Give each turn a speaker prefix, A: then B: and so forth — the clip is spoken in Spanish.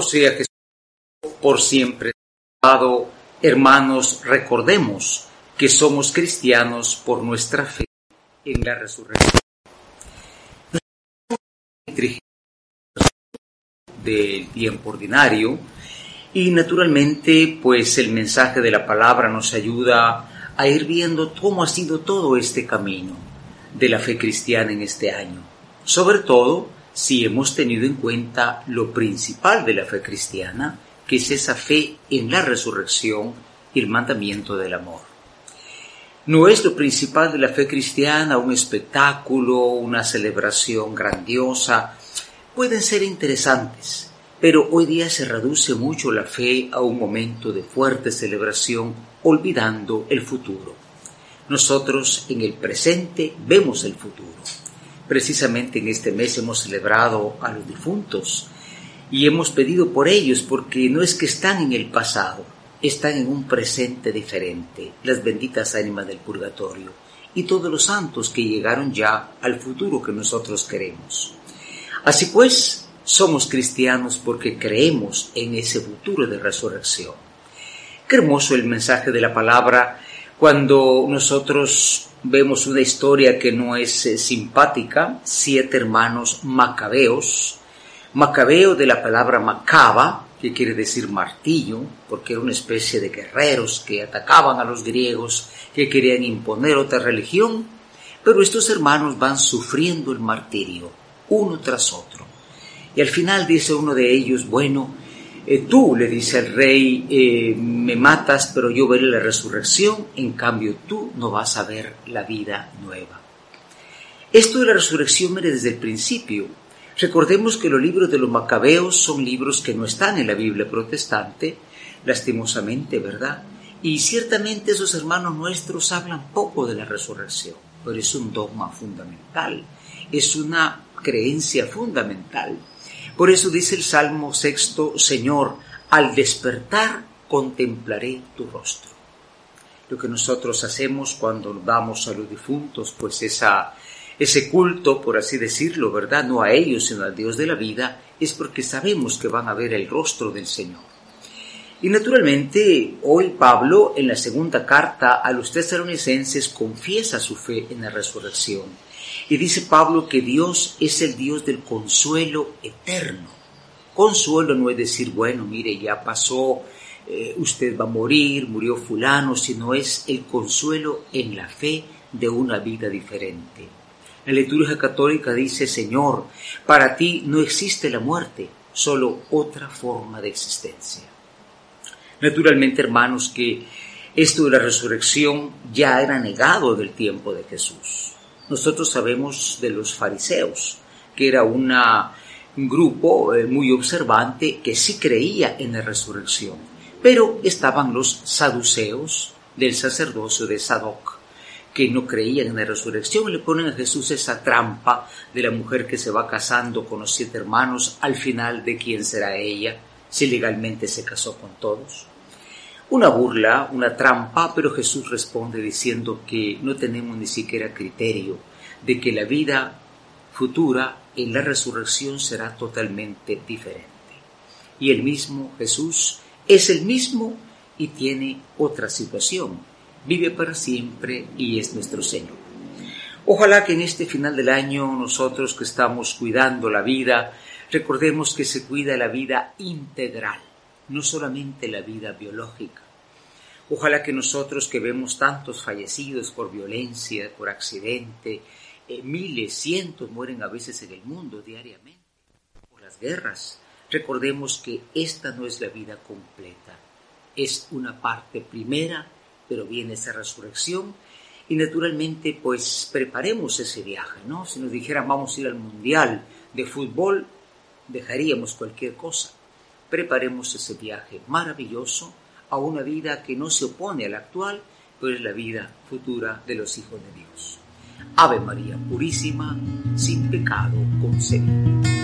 A: Sea Jesús por siempre. Hermanos, recordemos que somos cristianos por nuestra fe en la resurrección. del tiempo ordinario y naturalmente pues el mensaje de la palabra nos ayuda a ir viendo cómo ha sido todo este camino de la fe cristiana en este año, sobre todo si hemos tenido en cuenta lo principal de la fe cristiana, que es esa fe en la resurrección y el mandamiento del amor. No es lo principal de la fe cristiana un espectáculo, una celebración grandiosa. Pueden ser interesantes, pero hoy día se reduce mucho la fe a un momento de fuerte celebración, olvidando el futuro. Nosotros en el presente vemos el futuro. Precisamente en este mes hemos celebrado a los difuntos y hemos pedido por ellos porque no es que están en el pasado, están en un presente diferente, las benditas ánimas del purgatorio y todos los santos que llegaron ya al futuro que nosotros queremos. Así pues, somos cristianos porque creemos en ese futuro de resurrección. Qué hermoso el mensaje de la palabra cuando nosotros vemos una historia que no es eh, simpática, siete hermanos macabeos, macabeo de la palabra macaba, que quiere decir martillo, porque era una especie de guerreros que atacaban a los griegos, que querían imponer otra religión, pero estos hermanos van sufriendo el martirio, uno tras otro. Y al final dice uno de ellos, bueno, eh, tú, le dice al rey, eh, me matas, pero yo veré la resurrección, en cambio tú no vas a ver la vida nueva. Esto de la resurrección viene desde el principio. Recordemos que los libros de los macabeos son libros que no están en la Biblia protestante, lastimosamente, ¿verdad? Y ciertamente esos hermanos nuestros hablan poco de la resurrección, pero es un dogma fundamental, es una creencia fundamental. Por eso dice el Salmo sexto, Señor, al despertar contemplaré tu rostro. Lo que nosotros hacemos cuando vamos a los difuntos, pues esa, ese culto, por así decirlo, ¿verdad? No a ellos, sino al Dios de la vida, es porque sabemos que van a ver el rostro del Señor. Y naturalmente, hoy Pablo, en la segunda carta a los tesalonicenses, confiesa su fe en la resurrección y dice Pablo que Dios es el Dios del consuelo eterno. Consuelo no es decir, bueno, mire, ya pasó, eh, usted va a morir, murió fulano, sino es el consuelo en la fe de una vida diferente. La liturgia católica dice, Señor, para ti no existe la muerte, solo otra forma de existencia. Naturalmente, hermanos, que esto de la resurrección ya era negado del tiempo de Jesús. Nosotros sabemos de los fariseos, que era un grupo eh, muy observante que sí creía en la resurrección, pero estaban los saduceos del sacerdocio de Sadoc, que no creían en la resurrección y le ponen a Jesús esa trampa de la mujer que se va casando con los siete hermanos, al final de quién será ella, si legalmente se casó con todos. Una burla, una trampa, pero Jesús responde diciendo que no tenemos ni siquiera criterio de que la vida futura en la resurrección será totalmente diferente. Y el mismo Jesús es el mismo y tiene otra situación. Vive para siempre y es nuestro Señor. Ojalá que en este final del año nosotros que estamos cuidando la vida, recordemos que se cuida la vida integral no solamente la vida biológica. Ojalá que nosotros que vemos tantos fallecidos por violencia, por accidente, eh, miles, cientos mueren a veces en el mundo diariamente por las guerras, recordemos que esta no es la vida completa, es una parte primera, pero viene esa resurrección y naturalmente pues preparemos ese viaje, ¿no? Si nos dijeran vamos a ir al mundial de fútbol, dejaríamos cualquier cosa preparemos ese viaje maravilloso a una vida que no se opone a la actual, pero es la vida futura de los hijos de Dios. Ave María Purísima, sin pecado concebido.